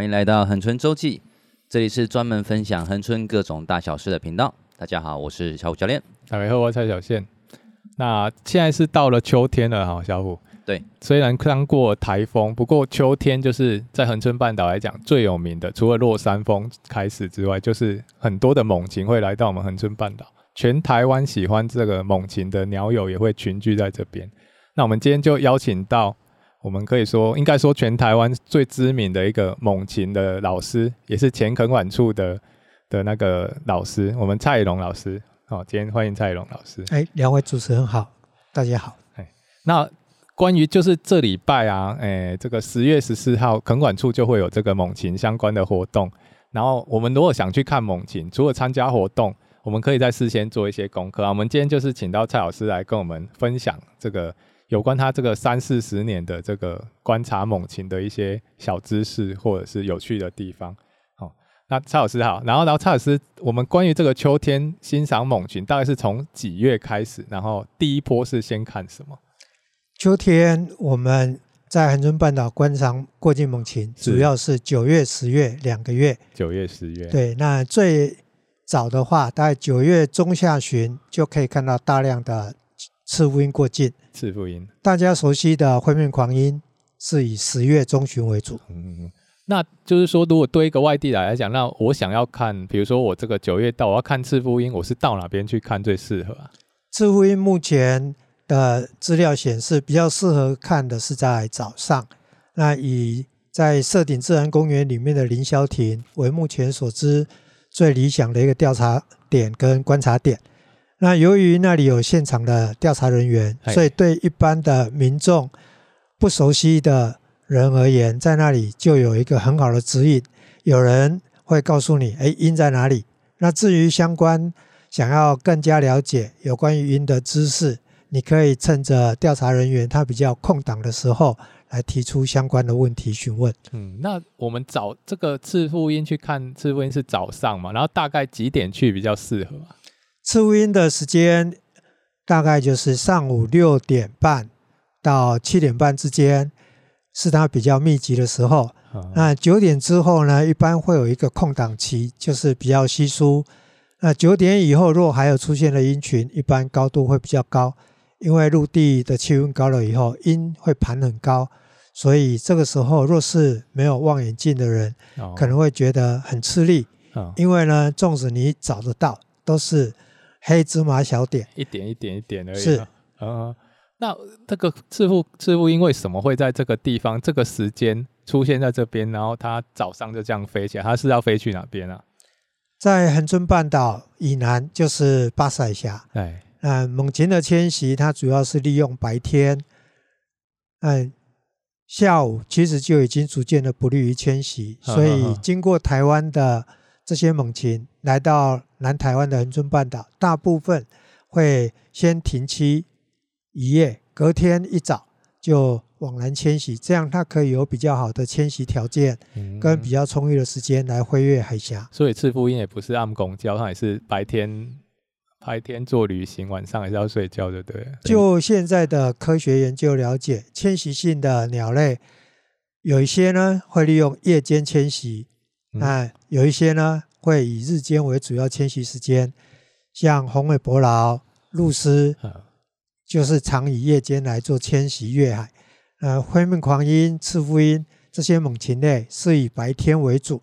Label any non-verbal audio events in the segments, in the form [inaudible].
欢迎来到恒春周记，这里是专门分享恒春各种大小事的频道。大家好，我是小虎教练。大家好，我是蔡小宪。那现在是到了秋天了哈，小虎。对，虽然刚过台风，不过秋天就是在恒春半岛来讲最有名的，除了落山风开始之外，就是很多的猛禽会来到我们恒春半岛。全台湾喜欢这个猛禽的鸟友也会群聚在这边。那我们今天就邀请到。我们可以说，应该说全台湾最知名的一个猛禽的老师，也是前垦管处的的那个老师，我们蔡龙老师。哦，今天欢迎蔡龙老师。哎，两位主持人好，大家好。哎，那关于就是这礼拜啊，哎，这个十月十四号垦管处就会有这个猛禽相关的活动。然后我们如果想去看猛禽，除了参加活动，我们可以在事先做一些功课啊。我们今天就是请到蔡老师来跟我们分享这个。有关他这个三四十年的这个观察猛禽的一些小知识，或者是有趣的地方。好，那蔡老师好，然后然后蔡老师，我们关于这个秋天欣赏猛禽，大概是从几月开始？然后第一波是先看什么？秋天我们在恒春半岛观赏过境猛禽，主要是九月、十月两个月。九月、十月。对，那最早的话，大概九月中下旬就可以看到大量的。赤腹鹰过境，赤腹鹰，大家熟悉的灰面狂鹰是以十月中旬为主。嗯，那就是说，如果对一个外地来来讲，那我想要看，比如说我这个九月到，我要看赤腹鹰，我是到哪边去看最适合啊？赤腹鹰目前的资料显示，比较适合看的是在早上。那以在社顶自然公园里面的凌霄亭为目前所知最理想的一个调查点跟观察点。那由于那里有现场的调查人员，所以对一般的民众不熟悉的人而言，在那里就有一个很好的指引。有人会告诉你，哎，鹰在哪里？那至于相关想要更加了解有关于鹰的知识，你可以趁着调查人员他比较空档的时候，来提出相关的问题询问。嗯，那我们找这个赤腹鹰去看赤腹鹰是早上嘛？然后大概几点去比较适合啊？赤腹鹰的时间大概就是上午六点半到七点半之间，是它比较密集的时候。那九点之后呢，一般会有一个空档期，就是比较稀疏。那九点以后，若还有出现的音群，一般高度会比较高，因为陆地的气温高了以后，音会盘很高，所以这个时候若是没有望远镜的人，可能会觉得很吃力。因为呢，纵使你找得到，都是。黑芝麻小点，一点一点一点而已。是，嗯，那这个赤腹赤腹鹰为什么会在这个地方、这个时间出现在这边？然后它早上就这样飞起来，它是要飞去哪边啊？在恒春半岛以南就是巴士海峡。对，嗯，猛禽的迁徙它主要是利用白天，嗯，下午其实就已经逐渐的不利于迁徙，所以经过台湾的。这些猛禽来到南台湾的恒春半岛，大部分会先停栖一夜，隔天一早就往南迁徙，这样它可以有比较好的迁徙条件，跟比较充裕的时间来飞越海峡。所以赤腹鹰也不是暗公交，它也是白天白天做旅行，晚上还是要睡觉，就对。就现在的科学研究了解，迁徙性的鸟类有一些呢会利用夜间迁徙。那、嗯、有一些呢，会以日间为主要迁徙时间，像红尾伯劳、鹭鸶，就是常以夜间来做迁徙越海。呃，灰面狂鹰、赤腹鹰这些猛禽类是以白天为主。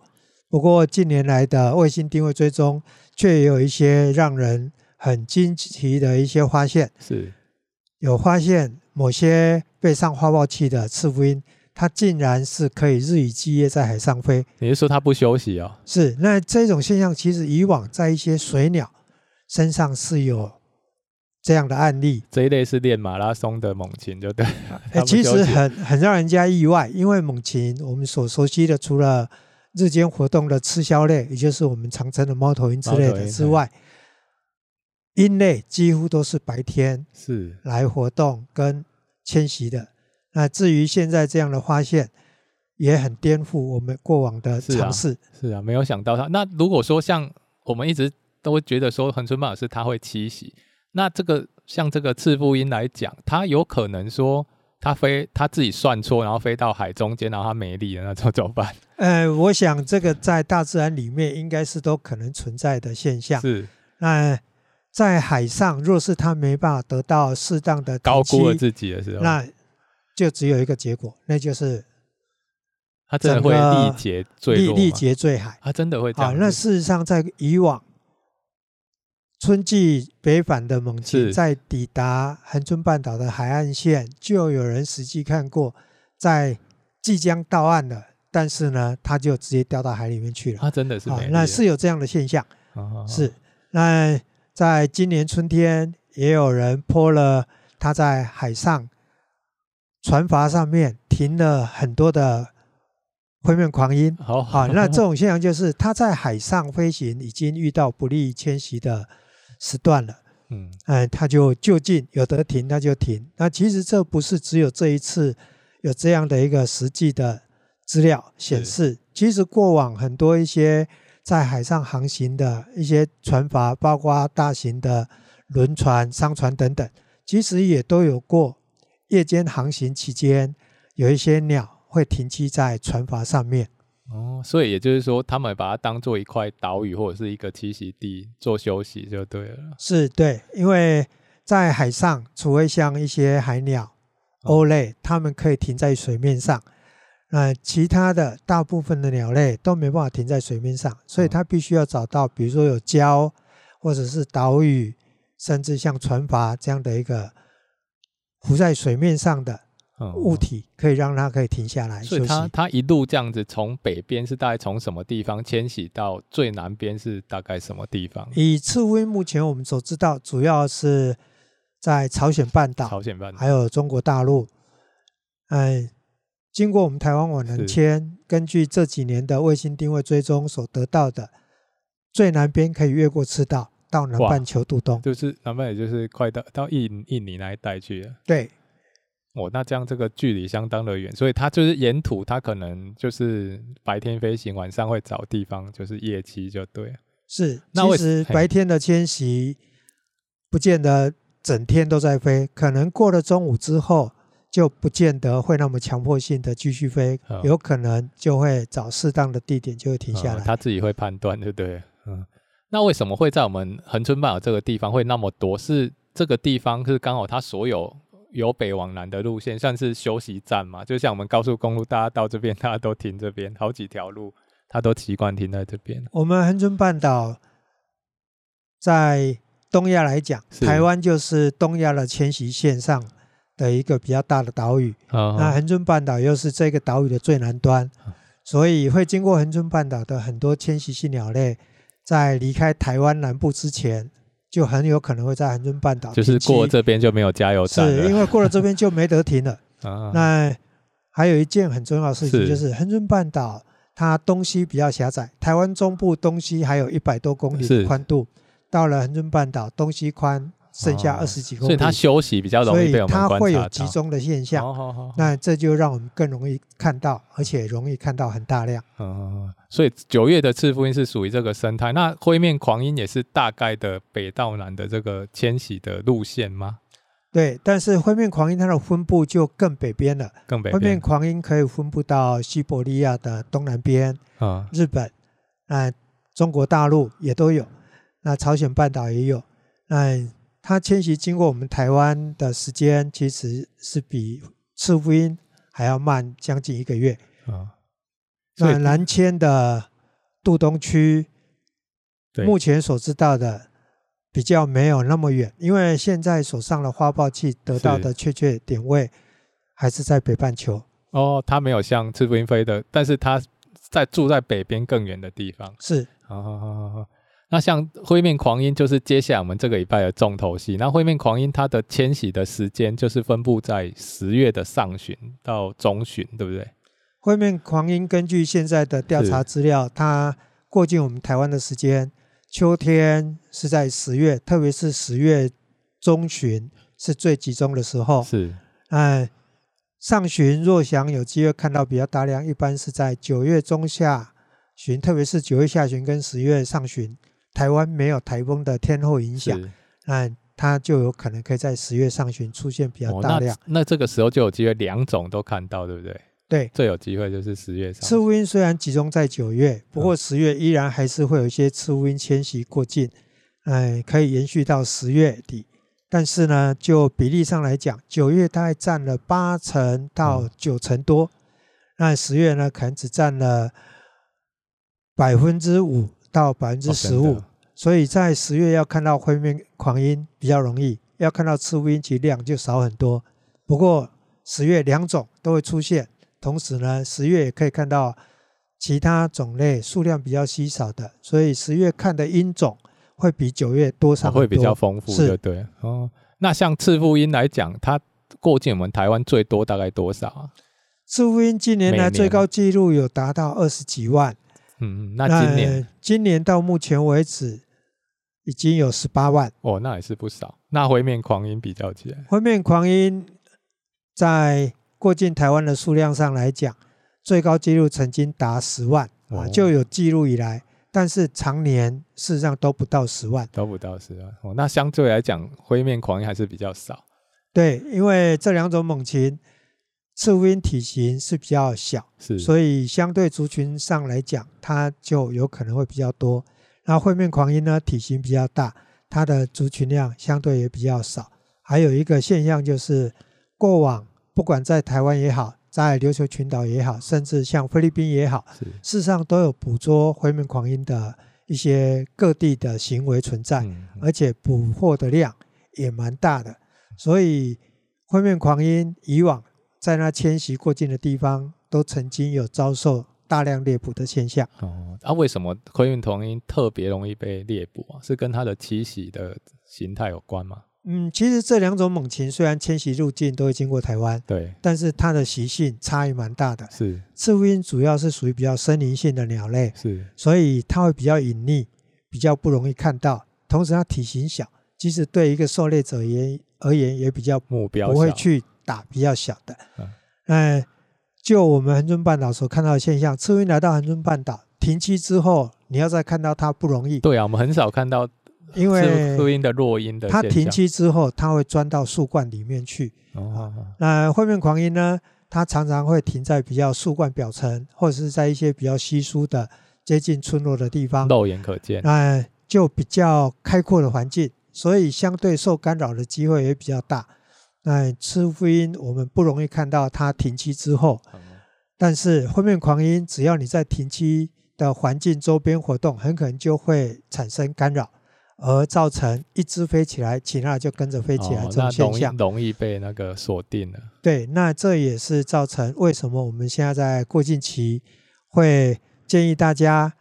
不过近年来的卫星定位追踪，却也有一些让人很惊奇的一些发现。是，有发现某些背上花报器的赤腹鹰。它竟然是可以日以继夜在海上飞，你是说它不休息哦？是，那这种现象其实以往在一些水鸟身上是有这样的案例。这一类是练马拉松的猛禽，就对。[laughs] 欸、其实很很让人家意外，因为猛禽我们所熟悉的，除了日间活动的鴟鸮类，也就是我们常称的猫头鹰之类的之外，鹰类几乎都是白天是来活动跟迁徙的。那至于现在这样的发现，也很颠覆我们过往的尝试。是啊，是啊，没有想到它。那如果说像我们一直都会觉得说恒春半岛是它会栖息，那这个像这个赤腹鹰来讲，它有可能说它飞它自己算错，然后飞到海中间，然后它没力了，那怎么办？[laughs] 呃，我想这个在大自然里面应该是都可能存在的现象。是。那在海上，若是它没办法得到适当的高估了自己的时候，那就只有一个结果，那就是它真的会力竭坠落，力竭坠海。它真的会这样。那事实上在以往。春季北返的猛禽在抵达恒春半岛的海岸线，就有人实际看过，在即将到岸了，但是呢，它就直接掉到海里面去了。它真的是啊，那是有这样的现象。是，那在今年春天，也有人 PO 了它在海上船筏上面停了很多的灰面狂鹰。好，好，那这种现象就是它在海上飞行已经遇到不利迁徙的。时段了，嗯，哎，它就就近有得停，它就停。那其实这不是只有这一次有这样的一个实际的资料显示，其实过往很多一些在海上航行的一些船筏，包括大型的轮船、商船等等，其实也都有过夜间航行期间有一些鸟会停栖在船筏上面。哦，所以也就是说，他们把它当做一块岛屿或者是一个栖息地做休息就对了。是对，因为在海上，除非像一些海鸟、鸥类，它们可以停在水面上，那其他的大部分的鸟类都没办法停在水面上，所以它必须要找到，比如说有礁或者是岛屿，甚至像船筏这样的一个浮在水面上的。物体可以让它可以停下来，所以它它一路这样子从北边是大概从什么地方迁徙到最南边是大概什么地方？以赤腹鹰目前我们所知道，主要是在朝鲜半岛、朝鲜半岛还有中国大陆。哎，经过我们台湾网南迁，根据这几年的卫星定位追踪所得到的，最南边可以越过赤道到南半球渡冬，就是南半也就是快到到印印尼那一带去了。对。哦，那这样这个距离相当的远，所以它就是沿途，它可能就是白天飞行，晚上会找地方就是夜栖就对。是，那其实白天的迁徙不见得整天都在飞，可能过了中午之后就不见得会那么强迫性的继续飞，哦，有可能就会找适当的地点就会停下来。他，哦，自己会判断，对不对？嗯，那为什么会在我们恒春半岛这个地方会那么多？是这个地方是刚好它所有。由北往南的路线算是休息站嘛？就像我们高速公路，大家到这边，大家都停这边，好几条路，它都习惯停在这边。我们恒春半岛在东亚来讲，台湾就是东亚的迁徙线上的一个比较大的岛屿。那恒春半岛又是这个岛屿的最南端，所以会经过恒春半岛的很多迁徙性鸟类，在离开台湾南部之前。就很有可能会在恒春半岛，就是过了这边就没有加油站了，是因为过了这边就没得停了。[laughs] 啊、那还有一件很重要的事情，就是恒春半岛它东西比较狭窄，台湾中部东西还有一百多公里的宽度，到了恒春半岛东西宽。剩下二十几公里，所以它休息比较容易被我们观察到，所以它会有集中的现象。哦哦哦、那这就让我们更容易看到，而且容易看到很大量。嗯，所以九月的赤腹鹰是属于这个生态。那灰面狂鹰也是大概的北到南的这个迁徙的路线吗？对，但是灰面狂鹰它的分布就更北边了。更北边。灰面狂鹰可以分布到西伯利亚的东南边，嗯，日本，那中国大陆也都有，那朝鲜半岛也有，那。它迁徙经过我们台湾的时间，其实是比赤腹鹰还要慢将近一个月。啊，那南迁的渡东区，目前所知道的比较没有那么远，因为现在手上的花报器得到的确切点位还是在北半球。哦，它没有像赤腹鹰飞的，但是它在住在北边更远的地方。是，好好好好。那像灰面狂鹰就是接下来我们这个礼拜的重头戏。那灰面狂鹰它的迁徙的时间就是分布在十月的上旬到中旬，对不对？灰面狂鹰根据现在的调查资料，它过境我们台湾的时间，秋天是在十月，特别是十月中旬是最集中的时候。是，嗯，上旬若想有机会看到比较大量，一般是在九月中下旬，特别是九月下旬跟十月上旬。台湾没有台风的天候影响，那它就有可能可以在十月上旬出现比较大量。哦、那那这个时候就有机会两种都看到，对不对？对，最有机会就是十月上。赤乌鹰虽然集中在九月，不过十月依然还是会有一些赤乌鹰迁徙过境，哎，可以延续到十月底。但是呢，就比例上来讲，九月大概占了八成到九成多，嗯、那十月呢，可能只占了百分之五到百分之十五。所以在十月要看到灰面狂鹰比较容易，要看到赤乌鹰其量就少很多。不过十月两种都会出现。同时呢，十月也可以看到其他种类数量比较稀少的，所以十月看的鹰种会比九月多上多，会比较丰富，对对。哦，那像赤腹鹰来讲，它过境我们台湾最多大概多少啊？赤腹鹰近年来最高纪录有达到二十几万。嗯，那今年今年到目前为止已经有十八万。哦，那也是不少。那灰面狂鹰比较起来，灰面狂鹰在过境台湾的数量上来讲，最高纪录曾经达十万啊，就有记录以来，但是常年事实上都不到十万，都不到十万哦。那相对来讲，灰面狂鹰还是比较少。对，因为这两种猛禽，赤乌鹰体型是比较小，是，所以相对族群上来讲，它就有可能会比较多。那灰面狂鹰呢，体型比较大，它的族群量相对也比较少。还有一个现象就是过往。不管在台湾也好，在琉球群岛也好，甚至像菲律宾也好，事实上都有捕捉灰面狂鹰的一些各地的行为存在，嗯嗯、而且捕获的量也蛮大的。所以灰面狂鹰以往在那迁徙过境的地方，都曾经有遭受大量猎捕的现象。哦，那、啊、为什么灰面鵟鹰特别容易被猎捕啊？是跟它的栖息的形态有关吗？嗯，其实这两种猛禽虽然迁徙入境都会经过台湾，对，但是它的习性差异蛮大的。是，赤腹鹰主要是属于比较森林性的鸟类，是，所以它会比较隐匿，比较不容易看到。同时，它体型小，即使对一个狩猎者也而言也比较目标不会去打比较小的。嗯，就我们恒春半岛所看到的现象，赤乌鹰来到恒春半岛停栖之后，你要再看到它不容易。对啊，我们很少看到。因为赤乌鹰的落鹰的，它停栖之后，它会钻到树冠里面去。哦，那灰面狂鹰呢？它常常会停在比较树冠表层，或者是在一些比较稀疏的、接近村落的地方，肉眼可见。那就比较开阔的环境，所以相对受干扰的机会也比较大。那赤乌鹰我们不容易看到它停机之后，但是灰面狂鹰只要你在停机的环境周边活动，很可能就会产生干扰。而造成一只飞起来，其他就跟着飞起来这种现象，哦、容易被那个锁定了。对，那这也是造成为什么我们现在在过境期会建议大家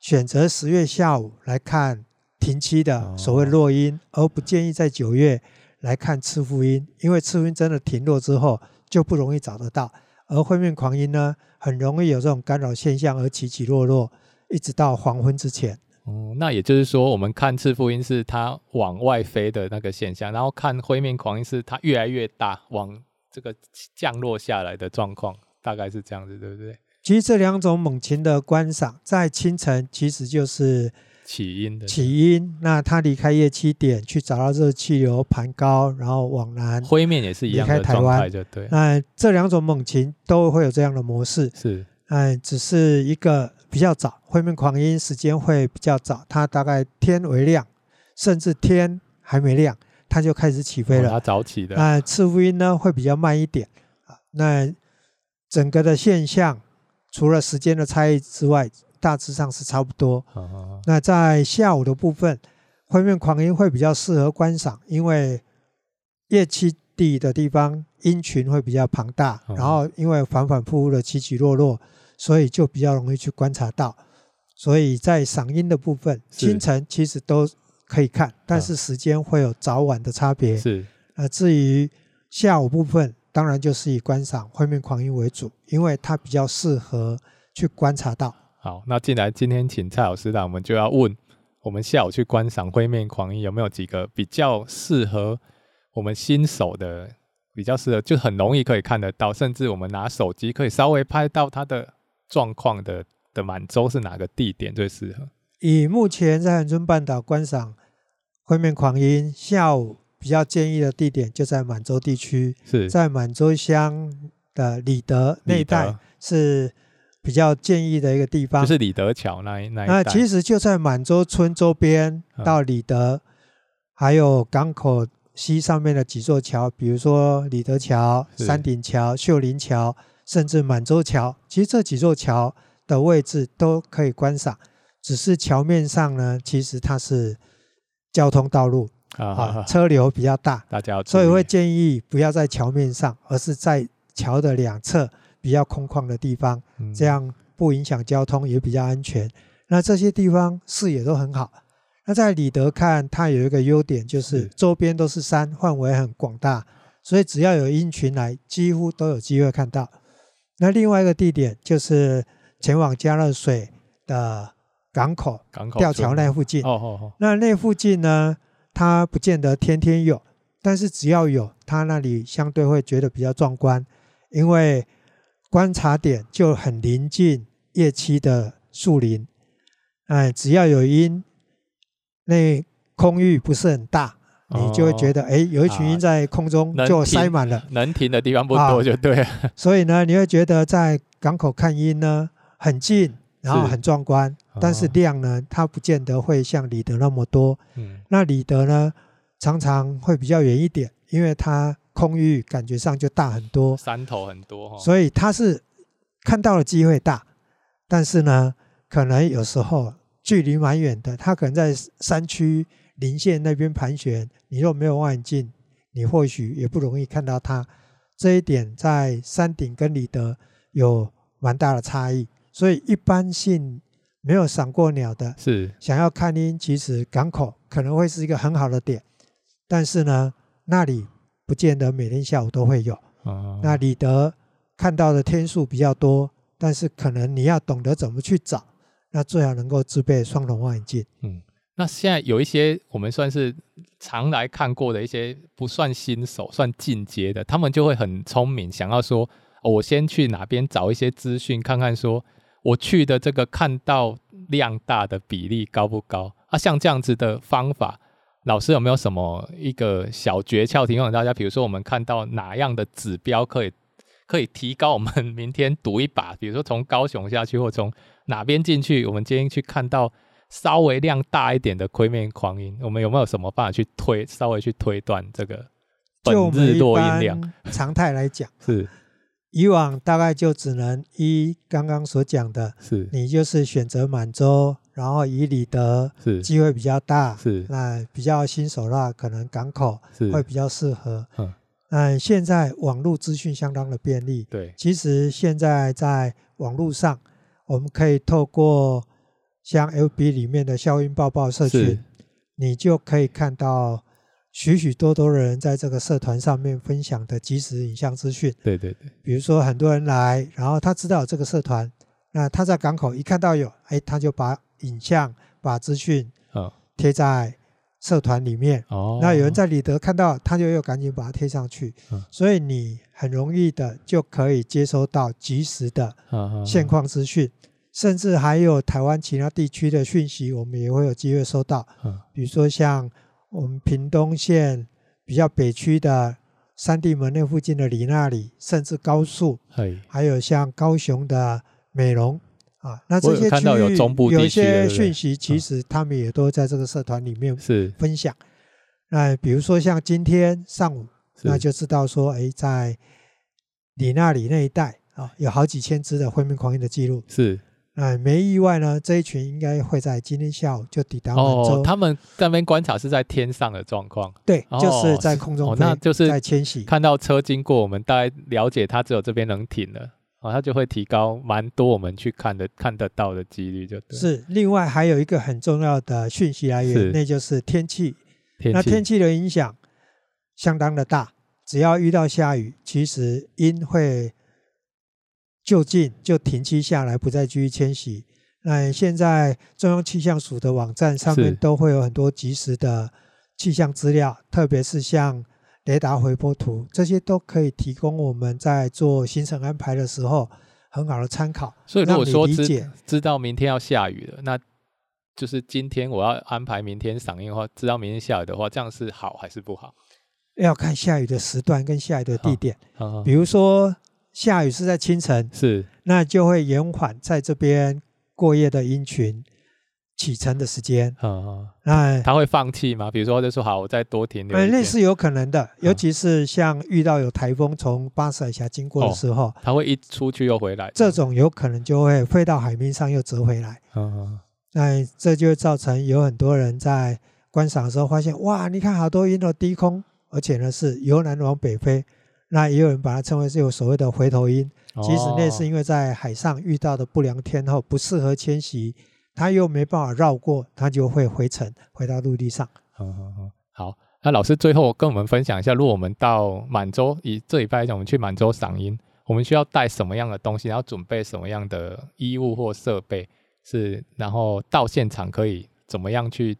选择十月下午来看停栖的所谓落音，哦、而不建议在九月来看赤腹鹰，因为赤腹鹰真的停落之后就不容易找得到，而灰面狂鹰呢，很容易有这种干扰现象而起起落落，一直到黄昏之前。哦，那也就是说，我们看赤腹鹰是它往外飞的那个现象，然后看灰面狂鹰是它越来越大，往这个降落下来的状况，大概是这样子，对不对？其实这两种猛禽的观赏，在清晨其实就是起因的起因，那他离开夜七点去找到热气流盘高，然后往南。灰面也是一样的状态，就对。那这两种猛禽都会有这样的模式，是，嗯，只是一个。比较早，灰面狂鹰时间会比较早，它大概天微亮，甚至天还没亮，它就开始起飞了。它早起的。那赤乌鹰呢会比较慢一点啊。那整个的现象，除了时间的差异之外，大致上是差不多。那在下午的部分，灰面狂鹰会比较适合观赏，因为夜栖地的地方鹰群会比较庞大，然后因为反反复复的起起落落。所以就比较容易去观察到，所以在赏鹰的部分，清晨其实都可以看，但是时间会有早晚的差别。是，呃，至于下午部分，当然就是以观赏灰面狂鹰为主，因为它比较适合去观察到。好，那既然今天请蔡老师来，我们就要问，我们下午去观赏灰面狂鹰有没有几个比较适合我们新手的，比较适合就很容易可以看得到，甚至我们拿手机可以稍微拍到它的。状况的的满洲是哪个地点最适合？以目前在恒春半岛观赏灰面狂鹰，下午比较建议的地点就在满洲地区，是在满洲乡的里德那一带是比较建议的一个地方，就是李德桥那一那一。那其实就在满洲村周边到李德，嗯、还有港口西上面的几座桥，比如说李德桥、山顶桥、秀林桥，甚至满洲桥。其实这几座桥的位置都可以观赏，只是桥面上呢，其实它是交通道路啊，啊，车流比较大，大家所以会建议不要在桥面上，而是在桥的两侧。比较空旷的地方，这样不影响交通，也比较安全。那这些地方视野都很好。那在里德看，它有一个优点，就是周边都是山，范围很广大，所以只要有鹰群来，几乎都有机会看到。那另外一个地点就是前往佳乐水的港口，港口吊桥那附近。那那附近呢，它不见得天天有，但是只要有，它那里相对会觉得比较壮观，因为。观察点就很临近夜栖的树林，哎，只要有鹰，那空域不是很大，你就会觉得，哎，有一群鹰在空中就塞满了，能停的地方不多就对了。所以呢，你会觉得在港口看鹰呢很近，然后很壮观，但是量呢，它不见得会像里德那么多。那里德呢，常常会比较远一点，因为它。空域感觉上就大很多，山头很多，所以他是看到的机会大，但是呢，可能有时候距离蛮远的，他可能在山区林线那边盘旋，你若没有望远镜，你或许也不容易看到它。这一点在山顶跟里德有蛮大的差异，所以一般性没有赏过鸟的，是想要看鹰，其实港口可能会是一个很好的点，但是呢，那里。不见得每天下午都会有。那李德看到的天数比较多，但是可能你要懂得怎么去找，那最好能够自备双筒望远镜。嗯，那现在有一些我们算是常来看过的一些不算新手，算进阶的，他们就会很聪明，想要说，哦，我先去哪边找一些资讯，看看说我去的这个看到量大的比例高不高？啊，像这样子的方法。老师有没有什么一个小诀窍提供给大家？比如说，我们看到哪样的指标可以可以提高我们明天赌一把？比如说，从高雄下去，或从哪边进去？我们今天去看到稍微量大一点的亏面鵟鹰，我们有没有什么办法去推？稍微去推断这个本日落阴量？常态来讲是。以往大概就只能依刚刚所讲的，是你就是选择满洲，然后以里德是。机会比较大，是。那比较新手的话，可能港口会比较适合。嗯，那现在网络资讯相当的便利，对，其实现在在网络上，我们可以透过像 L B 里面的笑鹰报报社群，你就可以看到。许许多多的人在这个社团上面分享的即时影像资讯，对对对，比如说很多人来，然后他知道这个社团，那他在港口一看到有，哎，他就把影像、把资讯贴在社团里面。哦，那有人在里德看到，他就又赶紧把它贴上去。所以你很容易的就可以接收到及时的现况资讯，甚至还有台湾其他地区的讯息，我们也会有机会收到。比如说像。我们屏东县比较北区的三地门那附近的里那里，甚至高速，还有像高雄的美容啊，那这些区域有一些讯息，其实他们也都在这个社团里面是分享。那比如说像今天上午，那就知道说，哎，在你那里那一带啊，有好几千只的灰面狂鹰的记录。是。哎，没意外呢，这一群应该会在今天下午就抵达满洲。哦，他们在那边观察是在天上的状况。对，就是在空中，哦，那就是在迁徙。看到车经过，我们大概了解它只有这边能停了，哦，它就会提高蛮多我们去看的看得到的几率，就对。是，另外还有一个很重要的讯息来源，那就是天气。天气。那天气的影响相当的大，只要遇到下雨，其实鹰会。就近就停栖下来，不再继续迁徙。那现在中央气象署的网站上面都会有很多及时的气象资料，特别是像雷达回波图，这些都可以提供我们在做行程安排的时候很好的参考。所以如果说知知道明天要下雨了，那就是今天我要安排明天赏鹰的话，知道明天下雨的话，这样是好还是不好？要看下雨的时段跟下雨的地点。哦哦、比如说下雨是在清晨，是，那就会延缓在这边过夜的鹰群启程的时间。哦哦、那他会放弃吗？比如说，就说好，我再多停留。那是有可能的，尤其是像遇到有台风从巴士海峡经过的时候，他、哦、会一出去又回来。这种有可能就会飞到海面上又折回来。哦哦、那这就会造成有很多人在观赏的时候发现，哇，你看好多鹰都低空。而且呢，是由南往北飞，那也有人把它称为是有所谓的回头鹰。其实那是因为在海上遇到的不良天候不适合迁徙，它又没办法绕过，它就会回程回到陆地上。嗯嗯嗯，好，那老师最后跟我们分享一下，如果我们到满洲，以这礼拜来讲，我们去满洲赏鹰，我们需要带什么样的东西，然后准备什么样的衣物或设备，是然后到现场可以怎么样去？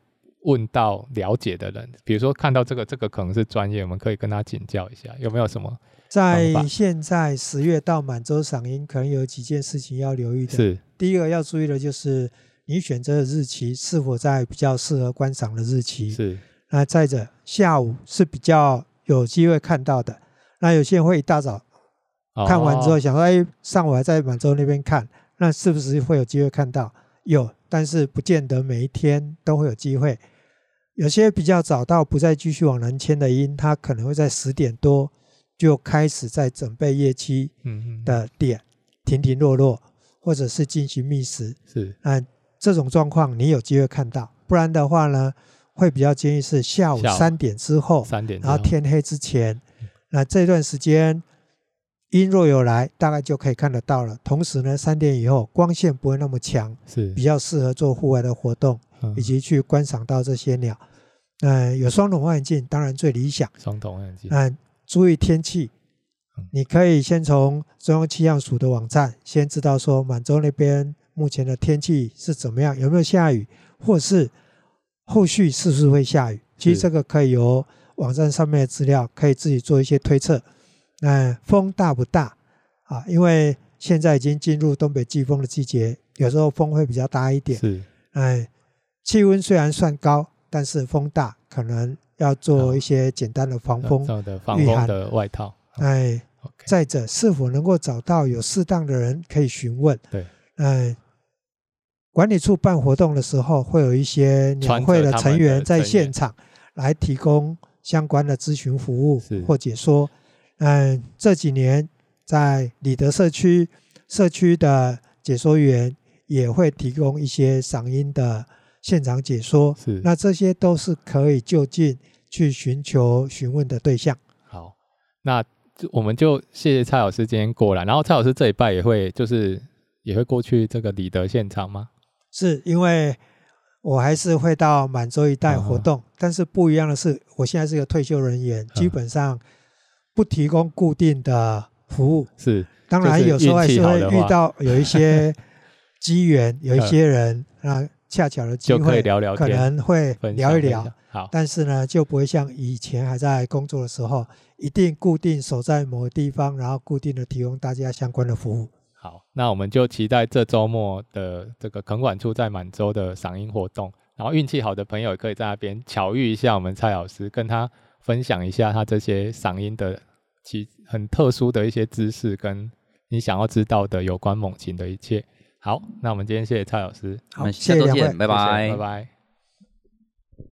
问到了解的人，比如说看到这个，这个可能是专业，我们可以跟他请教一下，有没有什么？在现在十月到满洲赏鹰，可能有几件事情要留意的。是，第一个要注意的就是你选择的日期是否在比较适合观赏的日期。是。那再者，下午是比较有机会看到的。那有些人会一大早看完之后想说，哎、哦，上午还在满洲那边看，那是不是会有机会看到？有，但是不见得每一天都会有机会。有些比较早到不再继续往南迁的鹰，它可能会在十点多就开始在准备夜栖的点停停落落，或者是进行觅食。是，那这种状况你有机会看到，不然的话呢，会比较建议是下午三点之后，三点，然后天黑之前。那这段时间鹰若有来，大概就可以看得到了。同时呢，三点以后光线不会那么强，是比较适合做户外的活动。以及去观赏到这些鸟，嗯，有双筒望远镜当然最理想。双筒望远镜，嗯，注意天气，你可以先从中央气象署的网站先知道说满洲那边目前的天气是怎么样，有没有下雨，或是后续是不是会下雨。其实这个可以由网站上面的资料可以自己做一些推测。那风大不大啊？因为现在已经进入东北季风的季节，有时候风会比较大一点。是，哎。气温虽然算高，但是风大，可能要做一些简单的防风、防风的外套。哎，再者，是否能够找到有适当的人可以询问？对，哎，管理处办活动的时候，会有一些年会的成员在现场来提供相关的咨询服务或解说。嗯，这几年在里德社区社区的解说员也会提供一些嗓音的。现场解说是，那这些都是可以就近去寻求询问的对象。好，那我们就谢谢蔡老师今天过来，然后蔡老师这一拜也会就是也会过去这个里德现场吗？是因为我还是会到满洲一带活动，嗯，但是不一样的是，我现在是个退休人员，基本上不提供固定的服务。是，当然有时候还是会遇到有一些 [laughs] 机缘，有一些人啊。恰巧的机会，可以聊聊，可能会聊一聊。好，但是呢，就不会像以前还在工作的时候，一定固定守在某个地方，然后固定的提供大家相关的服务。好，那我们就期待这周末的这个垦管处在满洲的赏樱活动。然后运气好的朋友也可以在那边巧遇一下我们蔡老师，跟他分享一下他这些赏樱的其很特殊的一些知识，跟你想要知道的有关猛禽的一切。好，那我们今天谢谢蔡老师，好，我们下周见，拜拜，拜拜。